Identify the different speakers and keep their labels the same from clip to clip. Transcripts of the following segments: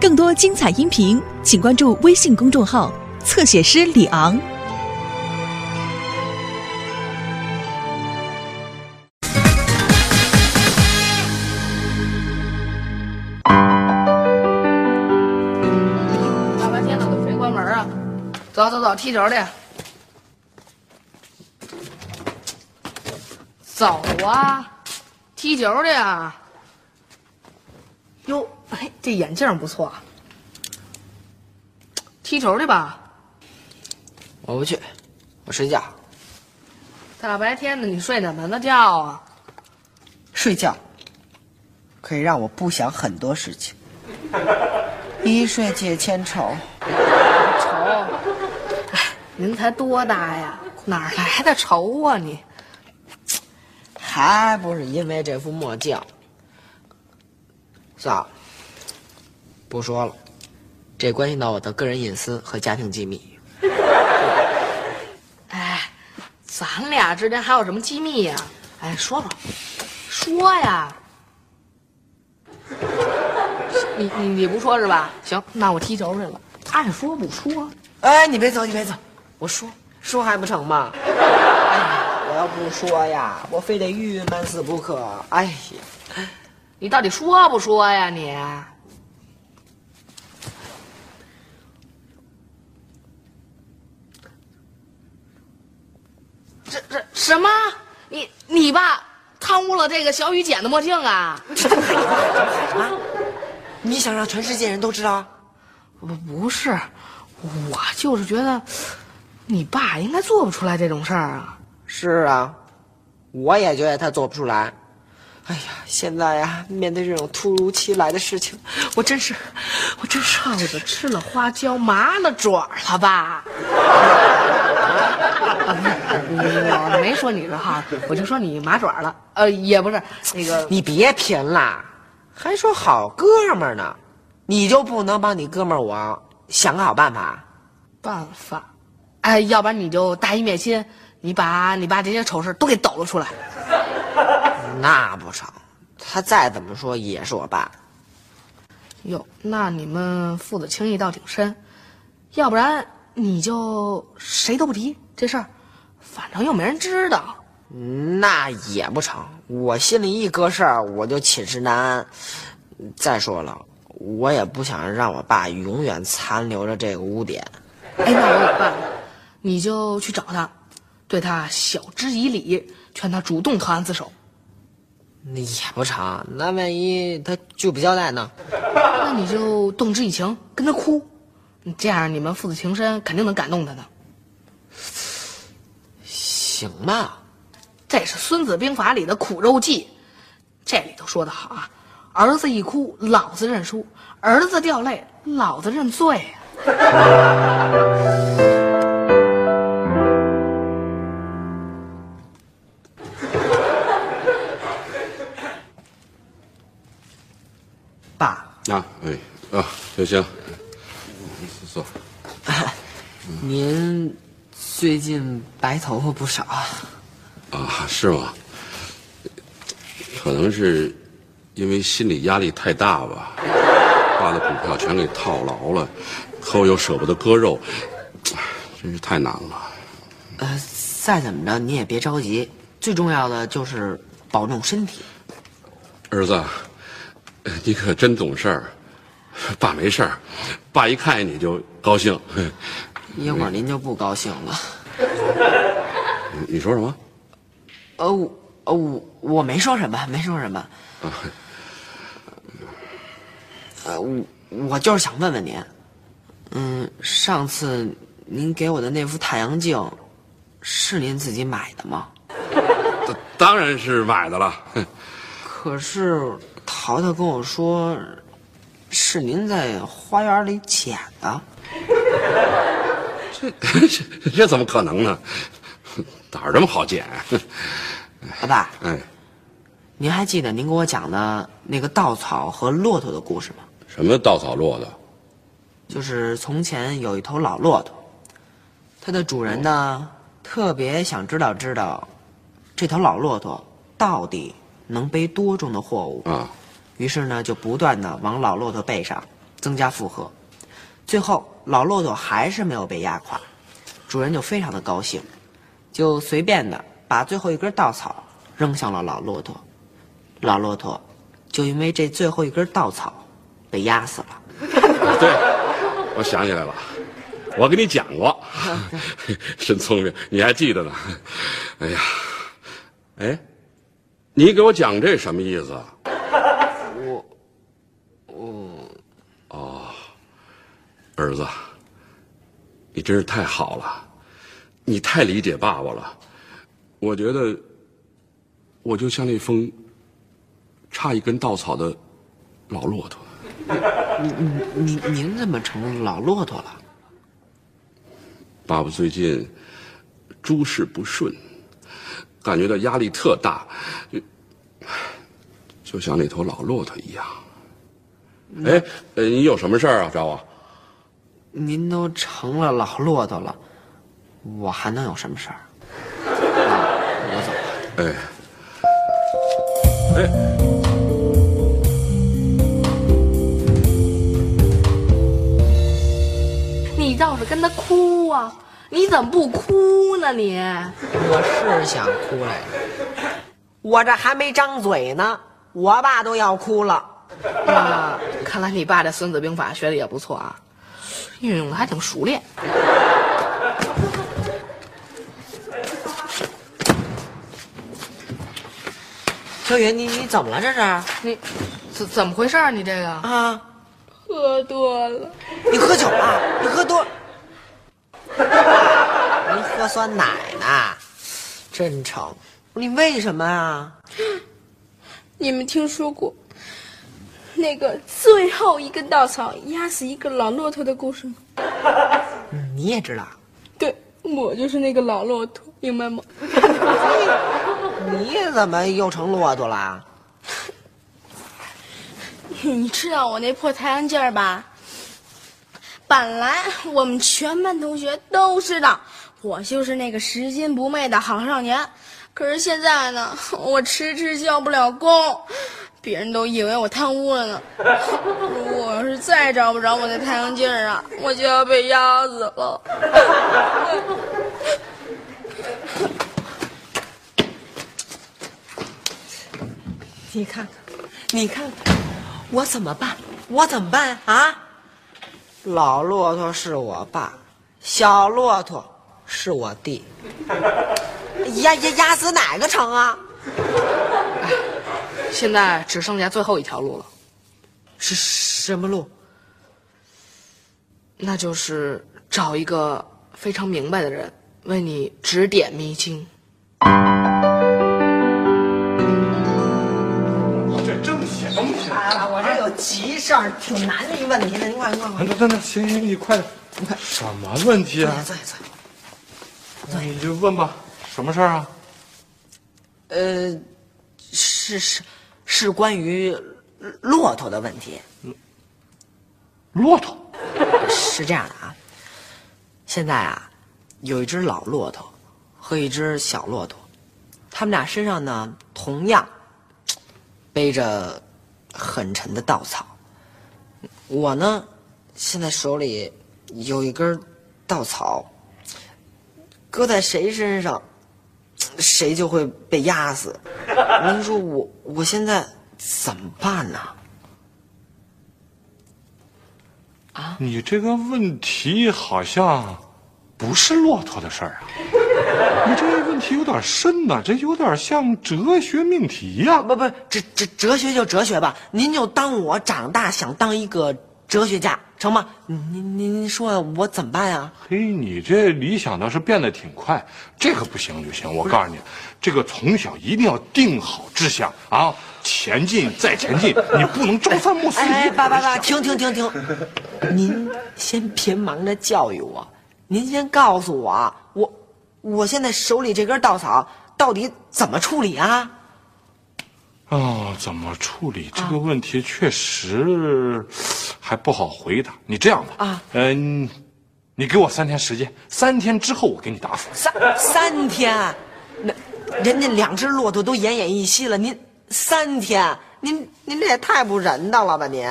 Speaker 1: 更多精彩音频，请关注微信公众号“侧写师李昂”。
Speaker 2: 大白天的都谁关门啊？走走走，踢球去。走啊，踢球去啊！哟，哎，这眼镜不错。踢球去吧。
Speaker 3: 我不去，我睡觉。
Speaker 2: 大白天的，你睡哪门子觉啊？
Speaker 3: 睡觉可以让我不想很多事情，一睡解千愁。
Speaker 2: 愁。哎，您才多大呀？哪来的愁啊你？
Speaker 3: 还不是因为这副墨镜。算了，不说了，这关系到我的个人隐私和家庭机密。
Speaker 2: 哎，咱俩之间还有什么机密呀、哎，说说，说呀。你你你不说是吧？行，那我踢球去了。爱说不说。
Speaker 3: 哎，你别走，你别走，我说说还不成吗？哎，我要不说呀，我非得郁闷死不可。哎呀，
Speaker 2: 你到底说不说呀你？这这什么？你你爸贪污了这个小雨捡的墨镜 啊？
Speaker 3: 你想让全世界人都知道？
Speaker 2: 不不是，我就是觉得你爸应该做不出来这种事儿啊。
Speaker 3: 是啊，我也觉得他做不出来。哎呀，现在呀，面对这种突如其来的事情，我真是，我真是
Speaker 2: 耗子吃了花椒，麻了爪了吧？我没说你是哈，我就说你麻爪了。呃，也不是那个，
Speaker 3: 你别贫了，还说好哥们儿呢，你就不能帮你哥们儿我想个好办法？
Speaker 2: 办法，哎，要不然你就大义灭亲，你把你爸这些丑事都给抖了出来。
Speaker 3: 那不成，他再怎么说也是我爸。
Speaker 2: 哟，那你们父子情谊倒挺深，要不然你就谁都不提这事儿，反正又没人知道。
Speaker 3: 那也不成，我心里一搁事儿，我就寝食难安。再说了，我也不想让我爸永远残留着这个污点。
Speaker 2: 哎，那我有办法，你就去找他，对他晓之以理，劝他主动投案自首。
Speaker 3: 那也不成，那万一他拒不交代呢？
Speaker 2: 那你就动之以情，跟他哭，这样你们父子情深，肯定能感动他的。
Speaker 3: 行吧，
Speaker 2: 这是《孙子兵法》里的苦肉计，这里头说的好啊：儿子一哭，老子认输；儿子掉泪，老子认罪啊。
Speaker 3: 爸，
Speaker 4: 啊，哎，啊，行行，坐。
Speaker 3: 您最近白头发不少啊。
Speaker 4: 啊，是吗？可能是因为心理压力太大吧，把的股票全给套牢了，可我又舍不得割肉，真是太难了。
Speaker 3: 呃，再怎么着你也别着急，最重要的就是保重身体。
Speaker 4: 儿子，你可真懂事儿。爸没事儿，爸一看见你就高兴。
Speaker 3: 一会儿您就不高兴了。
Speaker 4: 你 你说什么？
Speaker 3: 呃，我呃我我没说什么，没说什么。呃，我我就是想问问您，嗯，上次您给我的那副太阳镜，是您自己买的吗？
Speaker 4: 当然是买的了。
Speaker 3: 可是淘淘跟我说，是您在花园里捡的。
Speaker 4: 这这 这怎么可能呢？哪儿这么好捡？
Speaker 3: 老爸，
Speaker 4: 哎，
Speaker 3: 您还记得您给我讲的那个稻草和骆驼的故事吗？
Speaker 4: 什么稻草骆驼？
Speaker 3: 就是从前有一头老骆驼，它的主人呢特别想知道知道，这头老骆驼到底能背多重的货物。
Speaker 4: 啊，
Speaker 3: 于是呢就不断的往老骆驼背上增加负荷。最后，老骆驼还是没有被压垮，主人就非常的高兴，就随便的把最后一根稻草扔向了老骆驼，老骆驼就因为这最后一根稻草被压死了。
Speaker 4: 对，我想起来了，我跟你讲过，真 聪明，你还记得呢。哎呀，哎，你给我讲这什么意思啊？
Speaker 3: 我，我，
Speaker 4: 哦，儿子，你真是太好了，你太理解爸爸了。我觉得，我就像那封差一根稻草的老骆驼。
Speaker 3: 您您您怎么成老骆驼了？
Speaker 4: 爸爸最近诸事不顺，感觉到压力特大，就就像那头老骆驼一样。哎，呃，你有什么事儿啊？找我？
Speaker 3: 您都成了老骆驼了，我还能有什么事儿？啊我走了。
Speaker 4: 哎，哎，
Speaker 2: 你倒是跟他哭啊！你怎么不哭呢你？
Speaker 3: 我是想哭来着，我这还没张嘴呢，我爸都要哭了。
Speaker 2: 啊，看来你爸这《孙子兵法》学的也不错啊，运用的还挺熟练。
Speaker 3: 小雨，你你怎么了这是？
Speaker 2: 你怎怎么回事啊？你这个
Speaker 3: 啊，
Speaker 2: 喝多了。
Speaker 3: 你喝酒了？你喝多？你喝酸奶呢？真成，你为什么啊？
Speaker 5: 你们听说过 那个最后一根稻草压死一个老骆驼的故事吗？
Speaker 3: 你也知道？
Speaker 5: 对，我就是那个老骆驼，明白吗？
Speaker 3: 你怎么又成骆驼了？
Speaker 5: 你知道我那破太阳镜儿吧？本来我们全班同学都知道我就是那个拾金不昧的好少年，可是现在呢，我迟迟交不了功，别人都以为我贪污了呢。如 果我要是再找不着我那太阳镜啊，我就要被压死了。
Speaker 3: 你看看，你看看，我怎么办？我怎么办啊？老骆驼是我爸，小骆驼是我弟，压压压死哪个成啊？
Speaker 2: 现在只剩下最后一条路了，
Speaker 3: 是什么路？
Speaker 2: 那就是找一个非常明白的人为你指点迷津。
Speaker 6: 这正写东西呢。
Speaker 3: 我这有急事儿，挺难的一问题呢。您快快快，
Speaker 6: 等等等，行行，你快点。
Speaker 3: 你快
Speaker 6: 什么问题啊？
Speaker 3: 坐下坐下。
Speaker 6: 你就问吧，什么事儿啊？
Speaker 3: 呃，是是是关于骆驼的问题。
Speaker 6: 骆驼。
Speaker 3: 是这样的啊，现在啊，有一只老骆驼和一只小骆驼，他们俩身上呢同样背着很沉的稻草。我呢，现在手里有一根稻草，搁在谁身上，谁就会被压死。您说我我现在怎么办呢？
Speaker 6: 啊你这个问题好像不是骆驼的事儿啊。你这个问题有点深呐、这有点像哲学命题呀、
Speaker 3: 不不，哲哲哲学就哲学吧，您就当我长大想当一个哲学家，成吗？您您您说我怎么办呀？
Speaker 6: 嘿，你这理想倒是变得挺快，这个不行就行。我告诉你，这个从小一定要定好志向啊，前进再前进，你不能朝三暮四。
Speaker 3: 哎，爸爸爸，停停停停，您先别忙着教育我，您先告诉我，我我现在手里这根稻草到底怎么处理啊？
Speaker 6: 啊，怎么处理这个问题，确实还不好回答。你这样吧，
Speaker 3: 啊
Speaker 6: 嗯、你给我三天时间，三天之后我给你答复。
Speaker 3: 三三天，那人家两只骆驼都奄奄一息了，您三天，您您这也太不人道了吧您？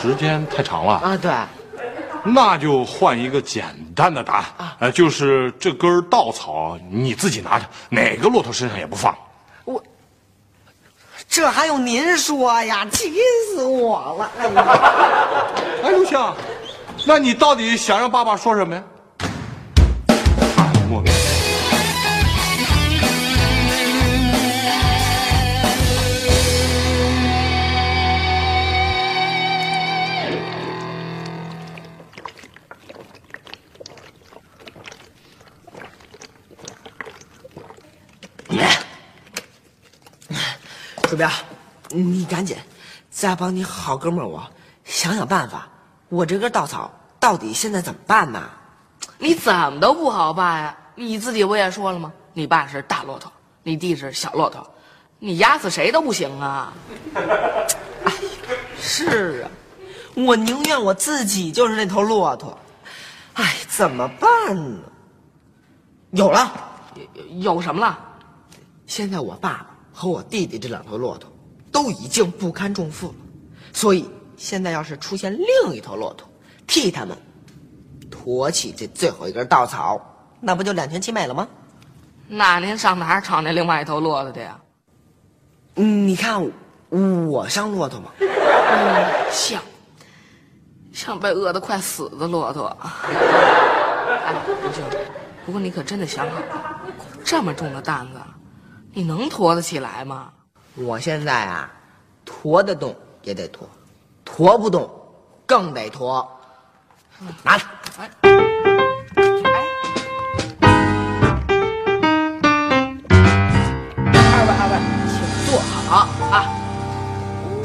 Speaker 6: 时间太长了，
Speaker 3: 啊，对，
Speaker 6: 那就换一个简单的答案，呃，就是这根稻草你自己拿着，哪个骆驼身上也不放。
Speaker 3: 这还用您说呀？急死我了！哎呀，
Speaker 6: 哎，刘星，那你到底想让爸爸说什么呀？
Speaker 3: 鼠标，你赶紧再帮你好哥们儿我想想办法。我这根稻草到底现在怎么办呢？
Speaker 2: 你怎么都不好办呀？你自己不也说了吗？你爸是大骆驼，你弟是小骆驼，你压死谁都不行啊！
Speaker 3: 是啊，我宁愿我自己就是那头骆驼。哎，怎么办呢？有了，
Speaker 2: 有有什么了？
Speaker 3: 现在我爸爸和我弟弟这两头骆驼都已经不堪重负了，所以现在要是出现另一头骆驼，替他们驮起这最后一根稻草，那不就两全其美了吗？
Speaker 2: 那您上哪儿找那另外一头骆驼去呀？
Speaker 3: 嗯，你看我我像骆驼吗？
Speaker 2: 嗯像，像被饿得快死的骆驼。哎，刘星，不过你可真得想好了，这么重的担子，你能驮得起来吗？
Speaker 3: 我现在啊，驮得动也得驮，驮不动更得驮。拿着，
Speaker 2: 哎，二位二位，请坐好啊。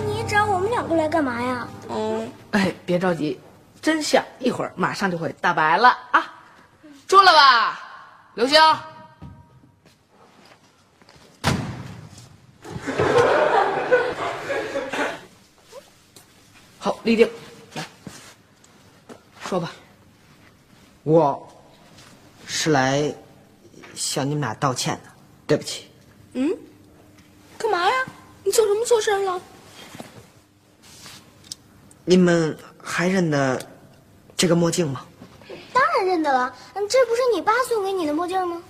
Speaker 5: 你找我们两个来干嘛呀？
Speaker 2: 嗯，哎，别着急，真相一会儿马上就会大白了啊！住了吧，刘星。好，立定，来，说吧。
Speaker 3: 我是来向你们俩道歉的，对不起。
Speaker 5: 嗯，干嘛呀？你做什么错事了？
Speaker 3: 你们还认得这个墨镜吗？
Speaker 7: 当然认得了，嗯，这不是你爸送给你的墨镜吗？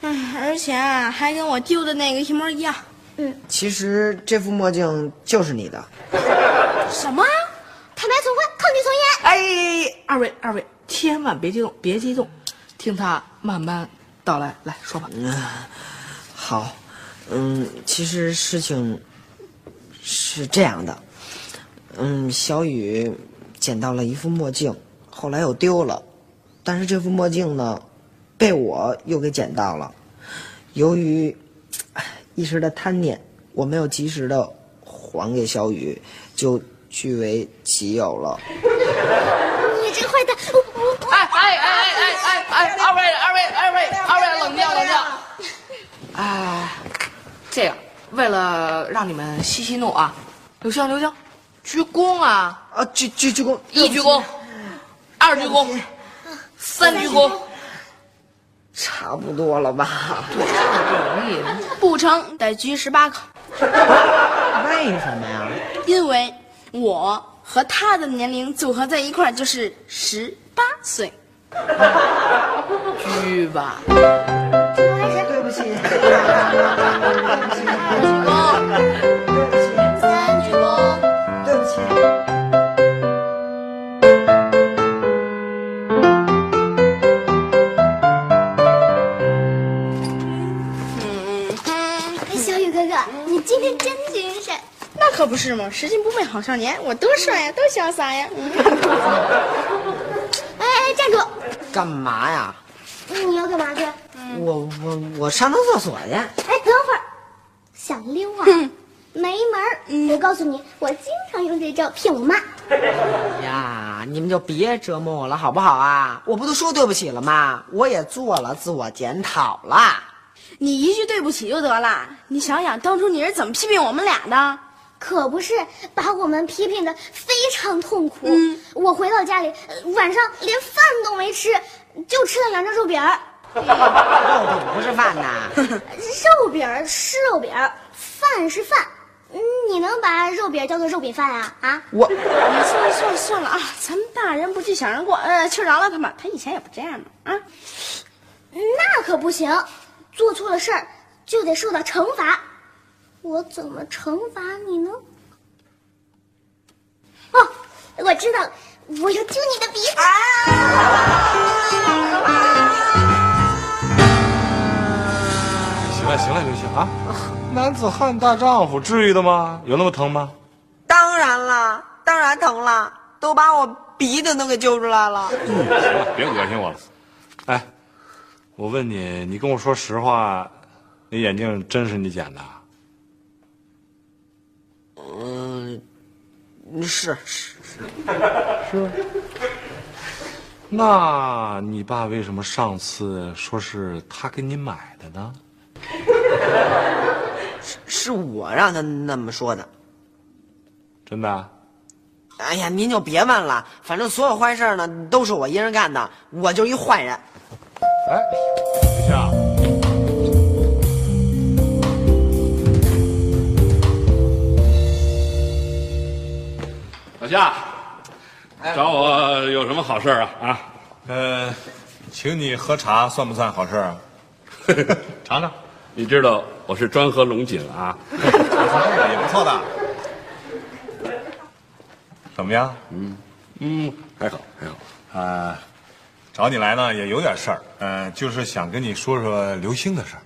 Speaker 5: 嗯，而且啊，还跟我丢的那个一模一样。
Speaker 3: 嗯其实这副墨镜就是你的。
Speaker 5: 什么？
Speaker 7: 坦白从宽，抗拒从严。
Speaker 2: 哎，二位二位，千万别激动，别激动，听他慢慢道来。来说吧。
Speaker 3: 嗯好，嗯，其实事情是这样的，嗯，小雨捡到了一副墨镜，后来又丢了，但是这副墨镜呢，被我又给捡到了。由于一时的贪念，我没有及时的还给小雨，就据为己有了。
Speaker 7: 你这个坏蛋！我我
Speaker 2: 哎哎哎哎哎哎哎，二位二位二位二位，冷静冷静。哎，这样，为了让你们息息怒啊，刘星刘星，鞠躬啊，
Speaker 3: 啊，鞠鞠鞠躬，
Speaker 2: 一鞠躬，二鞠躬，三鞠躬，
Speaker 3: 差不多了吧？
Speaker 2: 不容易。
Speaker 5: 不成，得鞠十八个，
Speaker 3: 为什么呀？
Speaker 5: 因为我和他的年龄组合在一块儿就是十八岁。
Speaker 2: 鞠吧。
Speaker 3: 对不起，
Speaker 5: 可不是嘛，拾金不昧好少年，我多帅呀，多潇洒呀！
Speaker 7: 哎 哎，站住！
Speaker 3: 干嘛呀？
Speaker 7: 你要干嘛去？
Speaker 3: 我我我上趟厕所去。
Speaker 7: 哎，等会儿，想溜啊？没门儿！我告诉你，我经常用这招骗我妈。
Speaker 3: 呀，你们就别折磨我了，好不好啊？我不都说对不起了吗？我也做了自我检讨了。
Speaker 5: 你一句对不起就得了，你想想当初你是怎么批评我们俩的？
Speaker 7: 可不是，把我们批评的非常痛苦。我回到家里，呃晚上连饭都没吃，就吃了两张肉饼儿。
Speaker 3: 肉饼不是饭呐。
Speaker 7: 肉饼儿是肉饼儿，饭是饭，你能把肉饼叫做肉饼饭啊？啊？
Speaker 3: 我
Speaker 5: 哎算了算了算了啊，咱们大人不计小人过，呃，去饶了他们，他以前也不这样嘛啊。
Speaker 7: 那可不行，做错了事儿就得受到惩罚。我怎么惩罚你呢？哦，我知道了，我要揪你的鼻子。
Speaker 6: 行了行了，刘星啊，男子汉大丈夫，至于的吗？有那么疼吗？
Speaker 3: 当然了，当然疼了，都把我鼻子都给揪出来了。
Speaker 6: 行了，别恶心我了。哎，我问你，你跟我说实话，那眼镜真是你捡的？
Speaker 3: 嗯，是是是，
Speaker 6: 那你爸为什么上次说是他给你买的呢？
Speaker 3: 是是我让他那么说的。
Speaker 6: 真的？
Speaker 3: 哎呀，您就别问了，反正所有坏事呢都是我一人干的，我就一坏人。
Speaker 6: 哎，刘星，
Speaker 4: 老夏，找我有什么好事啊？啊，
Speaker 6: 呃，请你喝茶算不算好事啊？尝尝，
Speaker 4: 你知道我是专喝龙井啊。
Speaker 6: 也不错的。怎么样？
Speaker 4: 嗯，还好还好。
Speaker 6: 啊，找你来呢也有点事儿，呃，就是想跟你说说刘星的事儿。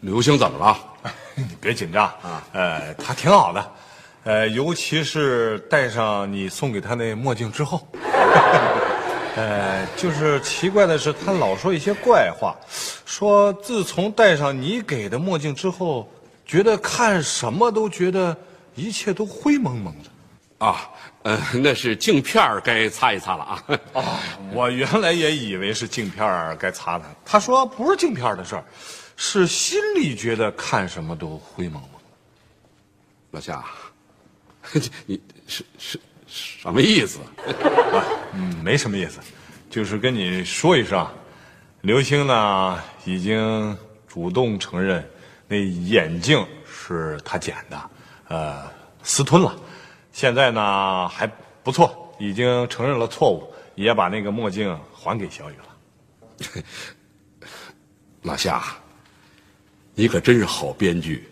Speaker 4: 刘星怎么了？
Speaker 6: 你别紧张啊，呃，他挺好的，呃，尤其是戴上你送给他那墨镜之后，呃，就是奇怪的是，他老说一些怪话，说自从戴上你给的墨镜之后，觉得看什么都觉得一切都灰蒙蒙的。
Speaker 4: 啊，呃，那是镜片儿该擦一擦了啊。
Speaker 6: 啊，我原来也以为是镜片儿该擦擦，他说不是镜片儿的事儿，是心里觉得看什么都灰蒙蒙。
Speaker 4: 老夏，你是是什么意思？
Speaker 6: 嗯，没什么意思，就是跟你说一声，刘星呢已经主动承认那眼镜是他捡的，呃，私吞了，现在呢还不错，已经承认了错误，也把那个墨镜还给小雨了。
Speaker 4: 老夏，你可真是好编剧，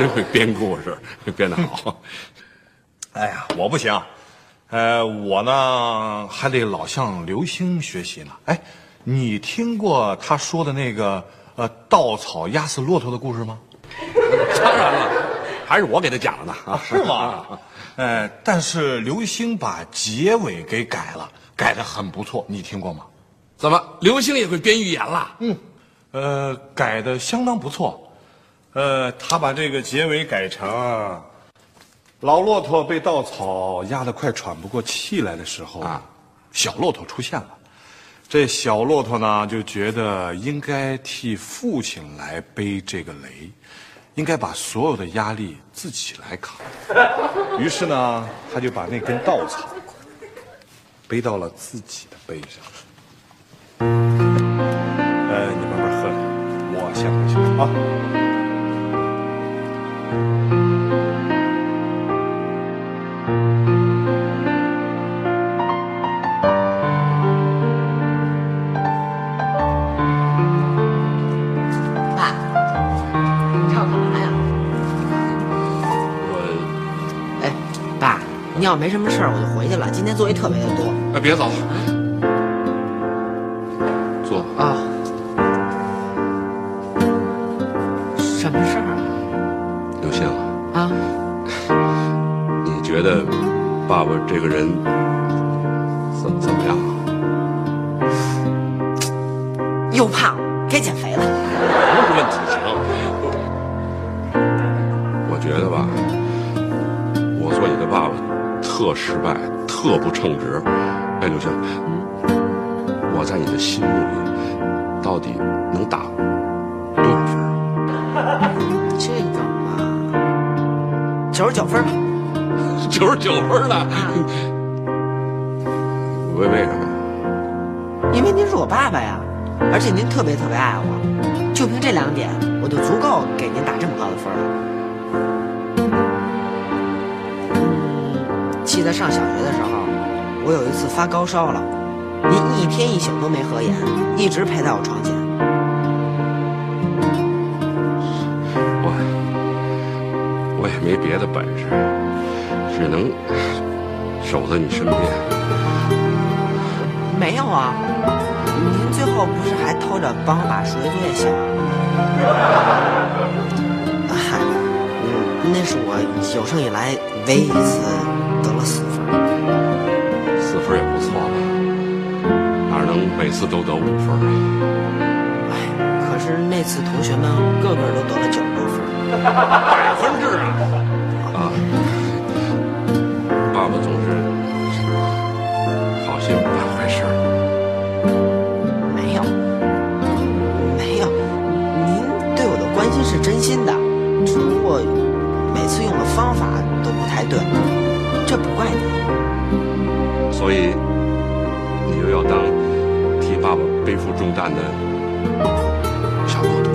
Speaker 4: 真会编故事，编得好。
Speaker 6: 哎呀，我不行，呃，我呢还得老向刘星学习呢。哎，你听过他说的那个呃稻草压死骆驼的故事吗？
Speaker 4: 当然了，还是我给他讲的呢。啊，
Speaker 6: 是吗？呃，但是刘星把结尾给改了，改的很不错，你听过吗？
Speaker 4: 怎么，刘星也会编寓言了？
Speaker 6: 嗯，呃，改的相当不错。呃，他把这个结尾改成，老骆驼被稻草压得快喘不过气来的时候
Speaker 4: 啊，
Speaker 6: 小骆驼出现了。这小骆驼呢，就觉得应该替父亲来背这个雷，应该把所有的压力自己来扛。于是呢，他就把那根稻草背到了自己的背上。呃，你慢慢喝来，我先回去啊。
Speaker 3: 要没什么事儿，我就回去了。今天作业特别的多
Speaker 4: 哎，别走，坐。
Speaker 3: 啊。什么事儿
Speaker 4: 刘星，
Speaker 3: 啊？啊，
Speaker 4: 你觉得爸爸这个人怎怎么样啊？
Speaker 3: 又胖，
Speaker 4: 特失败，特不称职。哎，刘星，我在你的心目里到底能打多少分啊？
Speaker 3: 这个嘛，九十九分吧。
Speaker 4: 九十九分了。为为什么？
Speaker 3: 因为您是我爸爸呀，而且您特别特别爱我，就凭这两点，我就足够给您打这么高的分了。记得上小学的时候，我有一次发高烧了，您一天一宿都没合眼，一直陪在我床前。
Speaker 4: 我我也没别的本事，只能守在你身边。
Speaker 3: 没有啊，您最后不是还偷着帮我把数学作业写完了吗？嗨，嗯，那是我有生以来唯一一次
Speaker 4: 每次都得五分啊？
Speaker 3: 哎，可是那次同学们个个都得了九十多分。
Speaker 4: 百分制啊！啊，爸爸总是好心不办坏事。
Speaker 3: 没有，没有，您对我的关心是真心的，只不过每次用的方法都不太对，这不怪你。
Speaker 4: 所以你又要当替爸爸背负重担的小骆驼。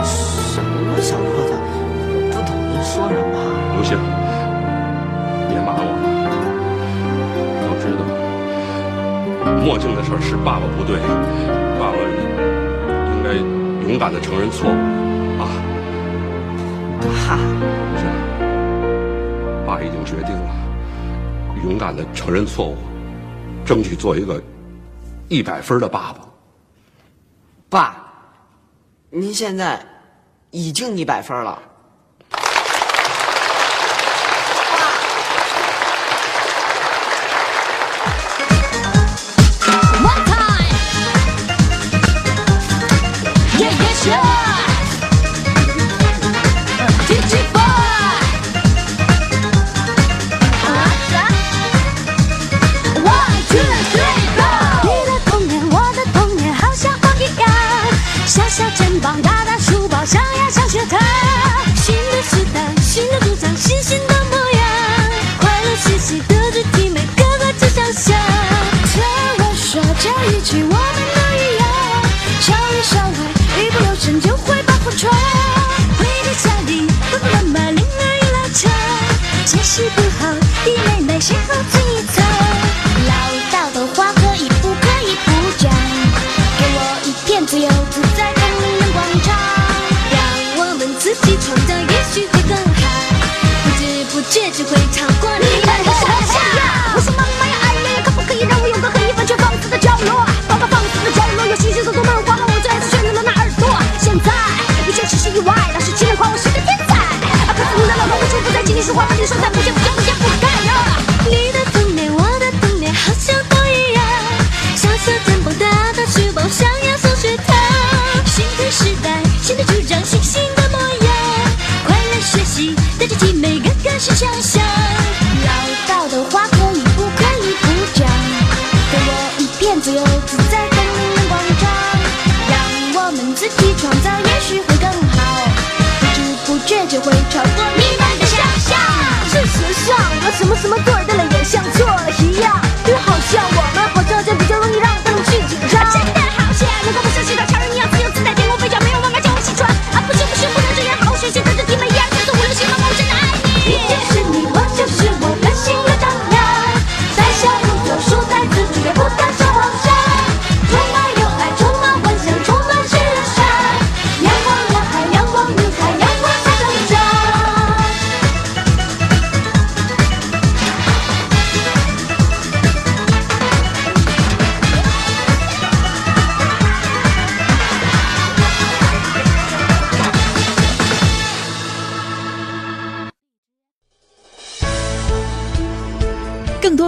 Speaker 3: 什么小骆驼？我不懂您说什么。
Speaker 4: 刘星，别瞒我了，都知道墨镜的事是爸爸不对，爸爸应该勇敢的承认错误啊！
Speaker 3: 哈，
Speaker 4: 不是，爸已经决定了，勇敢的承认错误，争取做一个一百分的爸爸。
Speaker 3: 爸，您现在已经一百分了。
Speaker 8: One time. Yeah, yeah, sure.
Speaker 9: 什么什么对的了，